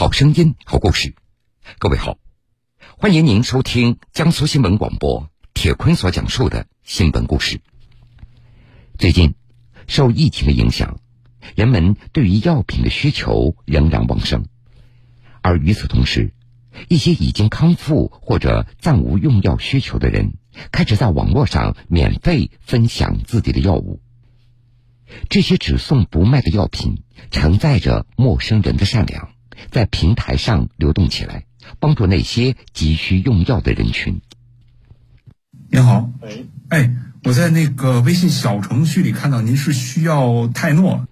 好声音，好故事。各位好，欢迎您收听江苏新闻广播铁坤所讲述的新闻故事。最近，受疫情的影响，人们对于药品的需求仍然旺盛，而与此同时，一些已经康复或者暂无用药需求的人，开始在网络上免费分享自己的药物。这些只送不卖的药品，承载着陌生人的善良。在平台上流动起来，帮助那些急需用药的人群。你好，哎，哎，我在那个微信小程序里看到您是需要泰诺。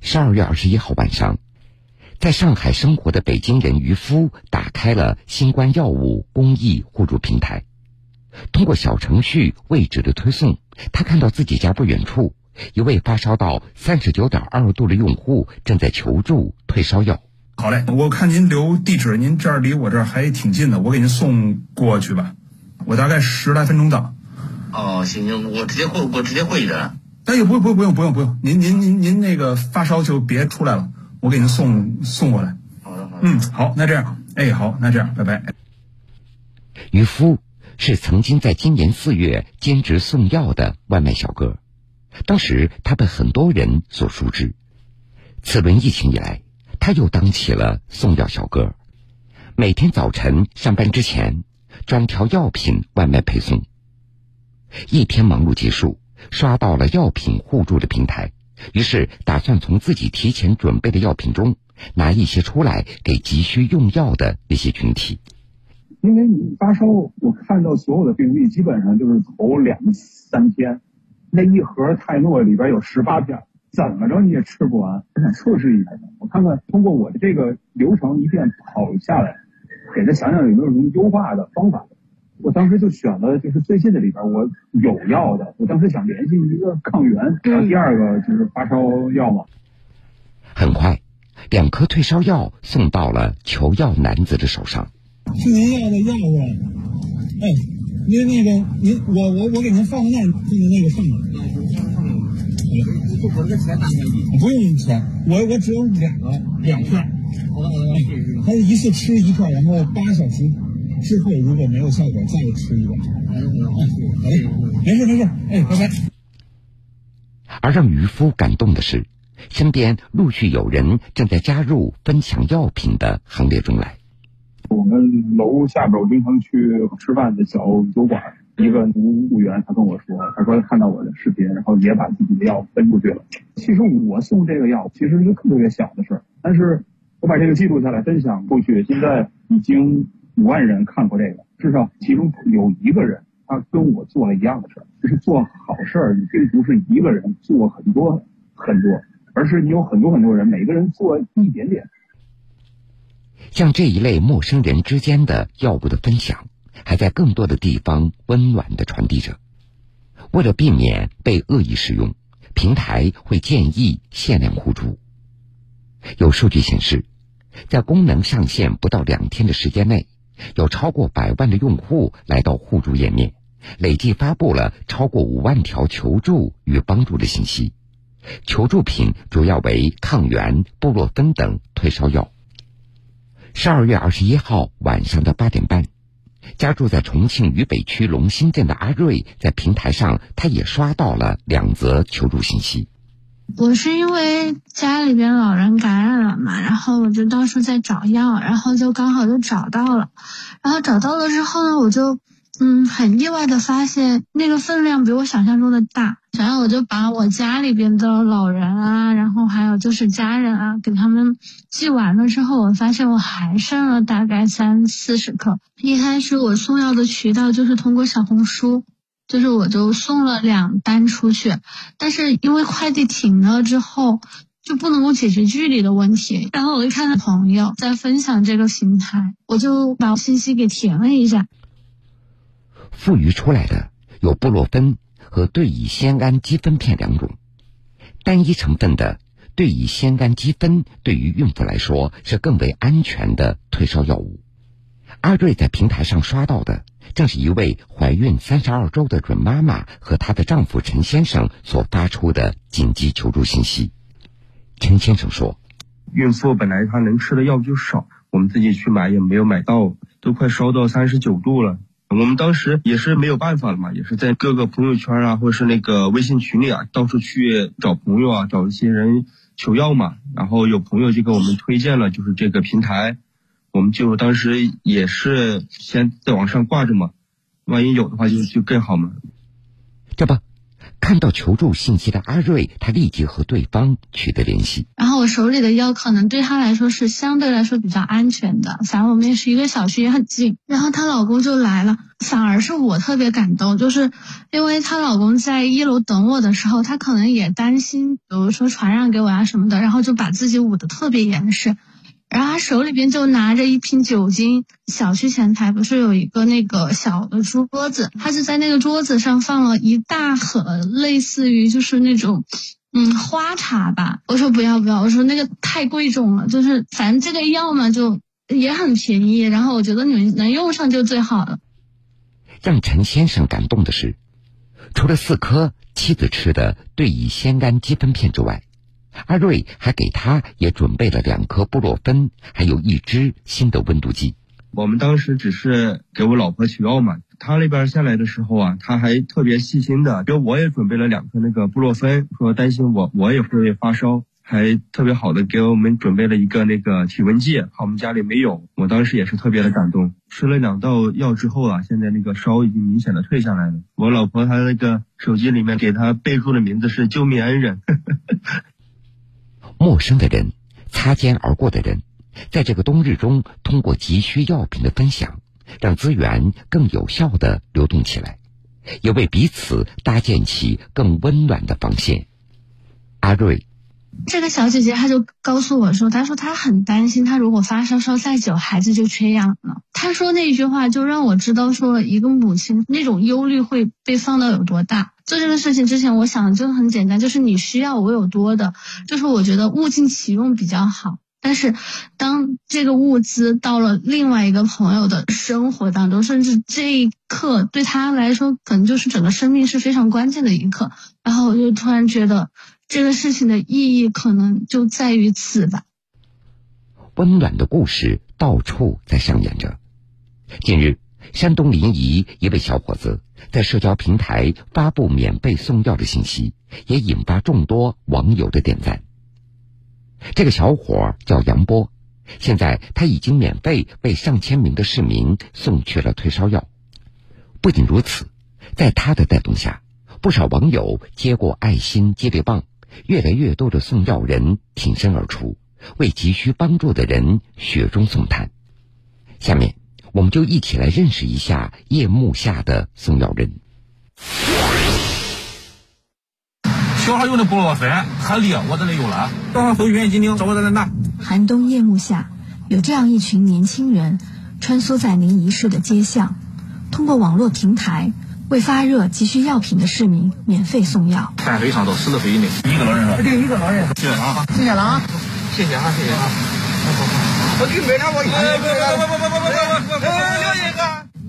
十二月二十一号晚上，在上海生活的北京人渔夫打开了新冠药物公益互助平台，通过小程序位置的推送，他看到自己家不远处一位发烧到三十九点二度的用户正在求助退烧药。好嘞，我看您留地址，您这儿离我这儿还挺近的，我给您送过去吧。我大概十来分钟到。哦，行行，我直接会，我直接会人。哎呦，不不不用不用不用，您您您您那个发烧就别出来了，我给您送送过来。好的好的。嗯，好，那这样，哎，好，那这样，拜拜。渔夫是曾经在今年四月兼职送药的外卖小哥，当时他被很多人所熟知。此轮疫情以来。他又当起了送药小哥，每天早晨上班之前，专挑药品外卖配送。一天忙碌结束，刷到了药品互助的平台，于是打算从自己提前准备的药品中拿一些出来给急需用药的那些群体。因为你发烧，我看到所有的病例基本上就是头两三天，那一盒泰诺里边有十八片。怎么着你也吃不完，我想测试一下，我看看通过我的这个流程一遍跑下来，给他想想有没有什么优化的方法。我当时就选了就是最近的里边我有药的，我当时想联系一个抗原，然后第二个就是发烧药嘛。很快，两颗退烧药送到了求药男子的手上。是您要的药物，哎，您那个您我我我给您放个那那个那个上面。我这个钱打给你，不用钱，我我只有两个两片。好的好的，他一次吃一片，然后八小时之后如果没有效果，再吃一个。好的好的，没事没事，哎，拜拜。而让渔夫感动的是，身边陆续有人正在加入分享药品的行列中来。我们楼下边我经常去吃饭的小酒馆。一个服务员他跟我说，他说看到我的视频，然后也把自己的药分出去了。其实我送这个药其实是一个特别小的事儿，但是我把这个记录下来分享出去，现在已经五万人看过这个，至少其中有一个人他跟我做了一样的事儿。就是做好事儿，你并不是一个人做很多很多，而是你有很多很多人，每个人做一点点。像这一类陌生人之间的药物的分享。还在更多的地方温暖的传递着。为了避免被恶意使用，平台会建议限量互助。有数据显示，在功能上线不到两天的时间内，有超过百万的用户来到互助页面，累计发布了超过五万条求助与帮助的信息。求助品主要为抗原、布洛芬等退烧药。十二月二十一号晚上的八点半。家住在重庆渝北区龙兴镇的阿瑞，在平台上，他也刷到了两则求助信息。我是因为家里边老人感染了嘛，然后我就到处在找药，然后就刚好就找到了，然后找到了之后呢，我就。嗯，很意外的发现那个分量比我想象中的大，然后我就把我家里边的老人啊，然后还有就是家人啊，给他们寄完了之后，我发现我还剩了大概三四十克。一开始我送药的渠道就是通过小红书，就是我就送了两单出去，但是因为快递停了之后，就不能够解决距离的问题。然后我就看到朋友在分享这个平台，我就把信息给填了一下。富余出来的有布洛芬和对乙酰氨基酚片两种，单一成分的对乙酰氨基酚对于孕妇来说是更为安全的退烧药物。阿瑞在平台上刷到的，正是一位怀孕三十二周的准妈妈和她的丈夫陈先生所发出的紧急求助信息。陈先生说：“孕妇本来她能吃的药就少，我们自己去买也没有买到，都快烧到三十九度了。我们当时也是没有办法了嘛，也是在各个朋友圈啊，或者是那个微信群里啊，到处去找朋友啊，找一些人求药嘛。然后有朋友就给我们推荐了，就是这个平台，我们就当时也是先在网上挂着嘛，万一有的话就就更好嘛。这吧。看到求助信息的阿瑞，他立即和对方取得联系。然后我手里的药可能对他来说是相对来说比较安全的，反正我们也是一个小区，也很近。然后她老公就来了，反而是我特别感动，就是因为她老公在一楼等我的时候，他可能也担心，比如说传染给我呀什么的，然后就把自己捂得特别严实。然后他手里边就拿着一瓶酒精，小区前台不是有一个那个小的桌子，他就在那个桌子上放了一大盒，类似于就是那种，嗯，花茶吧。我说不要不要，我说那个太贵重了，就是反正这个药嘛就也很便宜，然后我觉得你们能用上就最好了。让陈先生感动的是，除了四颗妻子吃的对乙酰氨基酚片之外。阿瑞还给他也准备了两颗布洛芬，还有一支新的温度计。我们当时只是给我老婆取药嘛，他那边下来的时候啊，他还特别细心的，给我也准备了两颗那个布洛芬，说担心我我也会发烧，还特别好的给我们准备了一个那个体温计，怕我们家里没有。我当时也是特别的感动。吃了两道药之后啊，现在那个烧已经明显的退下来了。我老婆她那个手机里面给他备注的名字是救命恩人。陌生的人，擦肩而过的人，在这个冬日中，通过急需药品的分享，让资源更有效的流动起来，也为彼此搭建起更温暖的防线。阿瑞，这个小姐姐她就告诉我说，她说她很担心，她如果发烧烧再久，孩子就缺氧了。她说那句话就让我知道，说一个母亲那种忧虑会被放到有多大。做这个事情之前，我想的就很简单，就是你需要我有多的，就是我觉得物尽其用比较好。但是，当这个物资到了另外一个朋友的生活当中，甚至这一刻对他来说，可能就是整个生命是非常关键的一刻。然后我就突然觉得，这个事情的意义可能就在于此吧。温暖的故事到处在上演着。近日。山东临沂一位小伙子在社交平台发布免费送药的信息，也引发众多网友的点赞。这个小伙叫杨波，现在他已经免费为上千名的市民送去了退烧药。不仅如此，在他的带动下，不少网友接过爱心接力棒，越来越多的送药人挺身而出，为急需帮助的人雪中送炭。下面。我们就一起来认识一下夜幕下的送药人。小孩用的布洛芬很烈，我这里有了。早上回院一斤找我在那拿。寒冬夜幕下，有这样一群年轻人穿梭在临沂市的街巷，通过网络平台为发热急需药品的市民免费送药。范围上到十岁以内，一个老人是吧？对，一个老人。谢谢啊！谢谢了啊！谢谢啊！谢谢啊！我给买两个，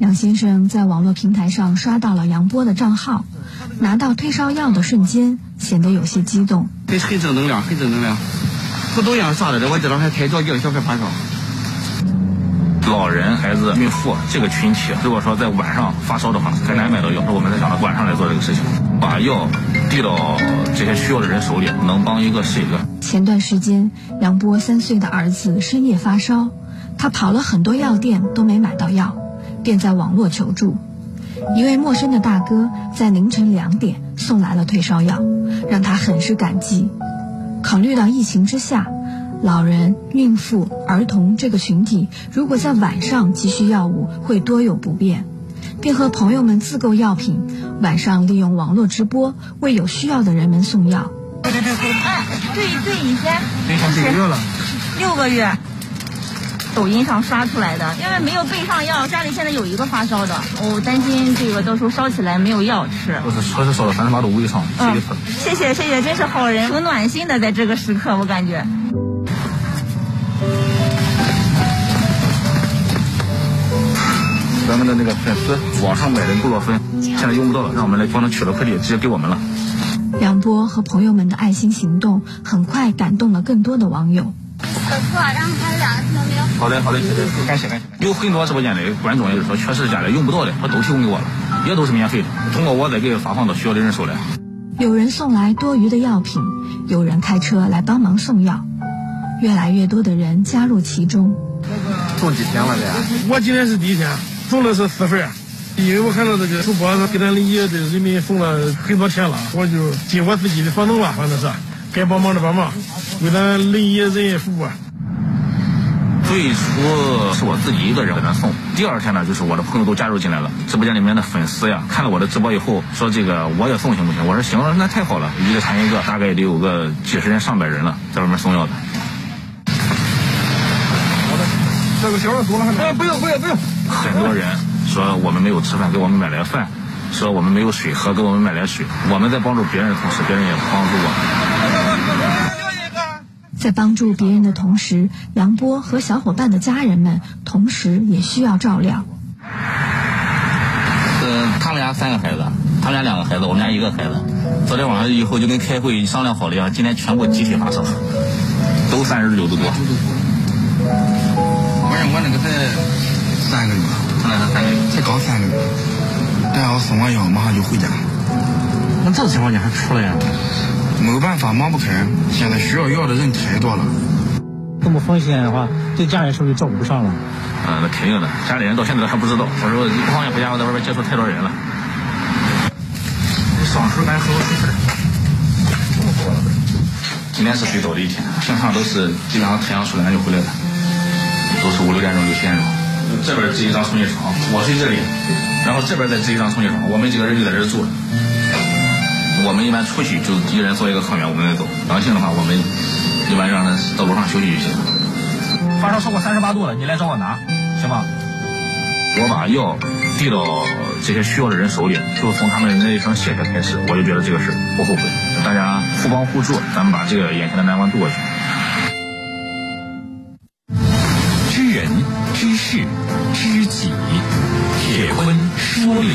杨先生在网络平台上刷到了杨波的账号，拿到退烧药的瞬间，显得有些激动。很很正能量，很正能量。不都一样啥来着？我这两天太着急了，小孩发烧。老人、孩子、孕妇这个群体，如果说在晚上发烧的话，很难买到药。我们在想着晚上来做这个事情，把药递到这些需要的人手里，能帮一个是一个。前段时间，杨波三岁的儿子深夜发烧，他跑了很多药店都没买到药，便在网络求助。一位陌生的大哥在凌晨两点送来了退烧药，让他很是感激。考虑到疫情之下。老人、孕妇、儿童这个群体，如果在晚上急需药物，会多有不便，便和朋友们自购药品，晚上利用网络直播为有需要的人们送药。对对对，哎，对对，以前几个月了？六个月。抖音上刷出来的，因为没有备上药，家里现在有一个发烧的，我担心这个到时候烧起来没有药吃。我是烧到三十八度五以上，谢谢谢谢，真是好人，很暖心的，在这个时刻，我感觉。咱们的那个粉丝网上买的布洛芬，现在用不到了，让我们来帮他取了快递，直接给我们了。梁波和朋友们的爱心行动，很快感动了更多的网友。好的，好的，谢谢，感谢感谢。有很多直播间的观众也是说，确实家里用不到的，他都提供给我了，也都是免费的，通过我再给发放到需要的人手里。有人送来多余的药品，有人开车来帮忙送药，越来越多的人加入其中。送几天了的？我今天是第一天，送的是四份，因为我看到这个主播给咱临沂的人民送了很多天了，我就尽我自己的所能吧，反正是该帮忙的帮忙，为咱临沂人民服务。最初是我自己一个人给他送，第二天呢，就是我的朋友都加入进来了，直播间里面的粉丝呀，看了我的直播以后，说这个我也送行不行？我说行，那太好了，一个传一个，大概得有个几十人、上百人了，在外面送药的。好的这个小人多了，哎，不用不用不用。很多人说我们没有吃饭，给我们买来饭；说我们没有水喝，给我们买来水。我们在帮助别人的同时，别人也帮助我们。在帮助别人的同时，杨波和小伙伴的家人们同时也需要照料。呃，他们家三个孩子，他们家两个孩子，我们家一个孩子。昨天晚上以后就跟开会商量好了呀，今天全部集体发烧，都三十九度多。我我那个才三个月，才三个月，才刚三个月。等下我送完药，马上就回家。那这情况你还出来呀？没有办法，忙不开。现在需要药的人太多了。这么风险的话，对家人是不是照顾不上了？嗯，那肯定的。家里人到现在都还不知道。我说一放心回家，我在外边接触太多人了。上水来喝口水。今天是最早的一天，平常都是基本上太阳出来就回来了，都是五六点钟、六七点钟。这边支一张充气床，我睡这里，然后这边再支一张充气床，我们几个人就在这住着。我们一般出去就一人做一个抗原，我们再走。阳性的话，我们一般让他到楼上休息就行。发烧超过三十八度了，你来找我拿，行吗？我把药递到这些需要的人手里，就从他们那一声谢谢开始，我就觉得这个事不后悔。大家互帮互助，咱们把这个眼前的难关渡过去。人、知事、知己，铁坤说理。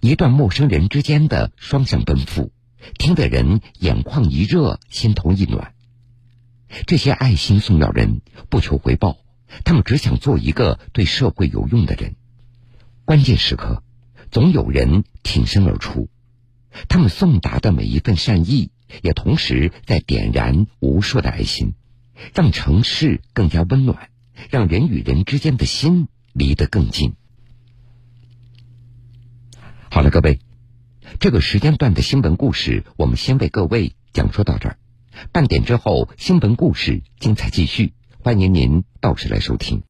一段陌生人之间的双向奔赴，听得人眼眶一热，心头一暖。这些爱心送药人不求回报，他们只想做一个对社会有用的人。关键时刻，总有人挺身而出。他们送达的每一份善意，也同时在点燃无数的爱心，让城市更加温暖，让人与人之间的心离得更近。好了，各位，这个时间段的新闻故事，我们先为各位讲述到这儿。半点之后，新闻故事精彩继续，欢迎您到时来收听。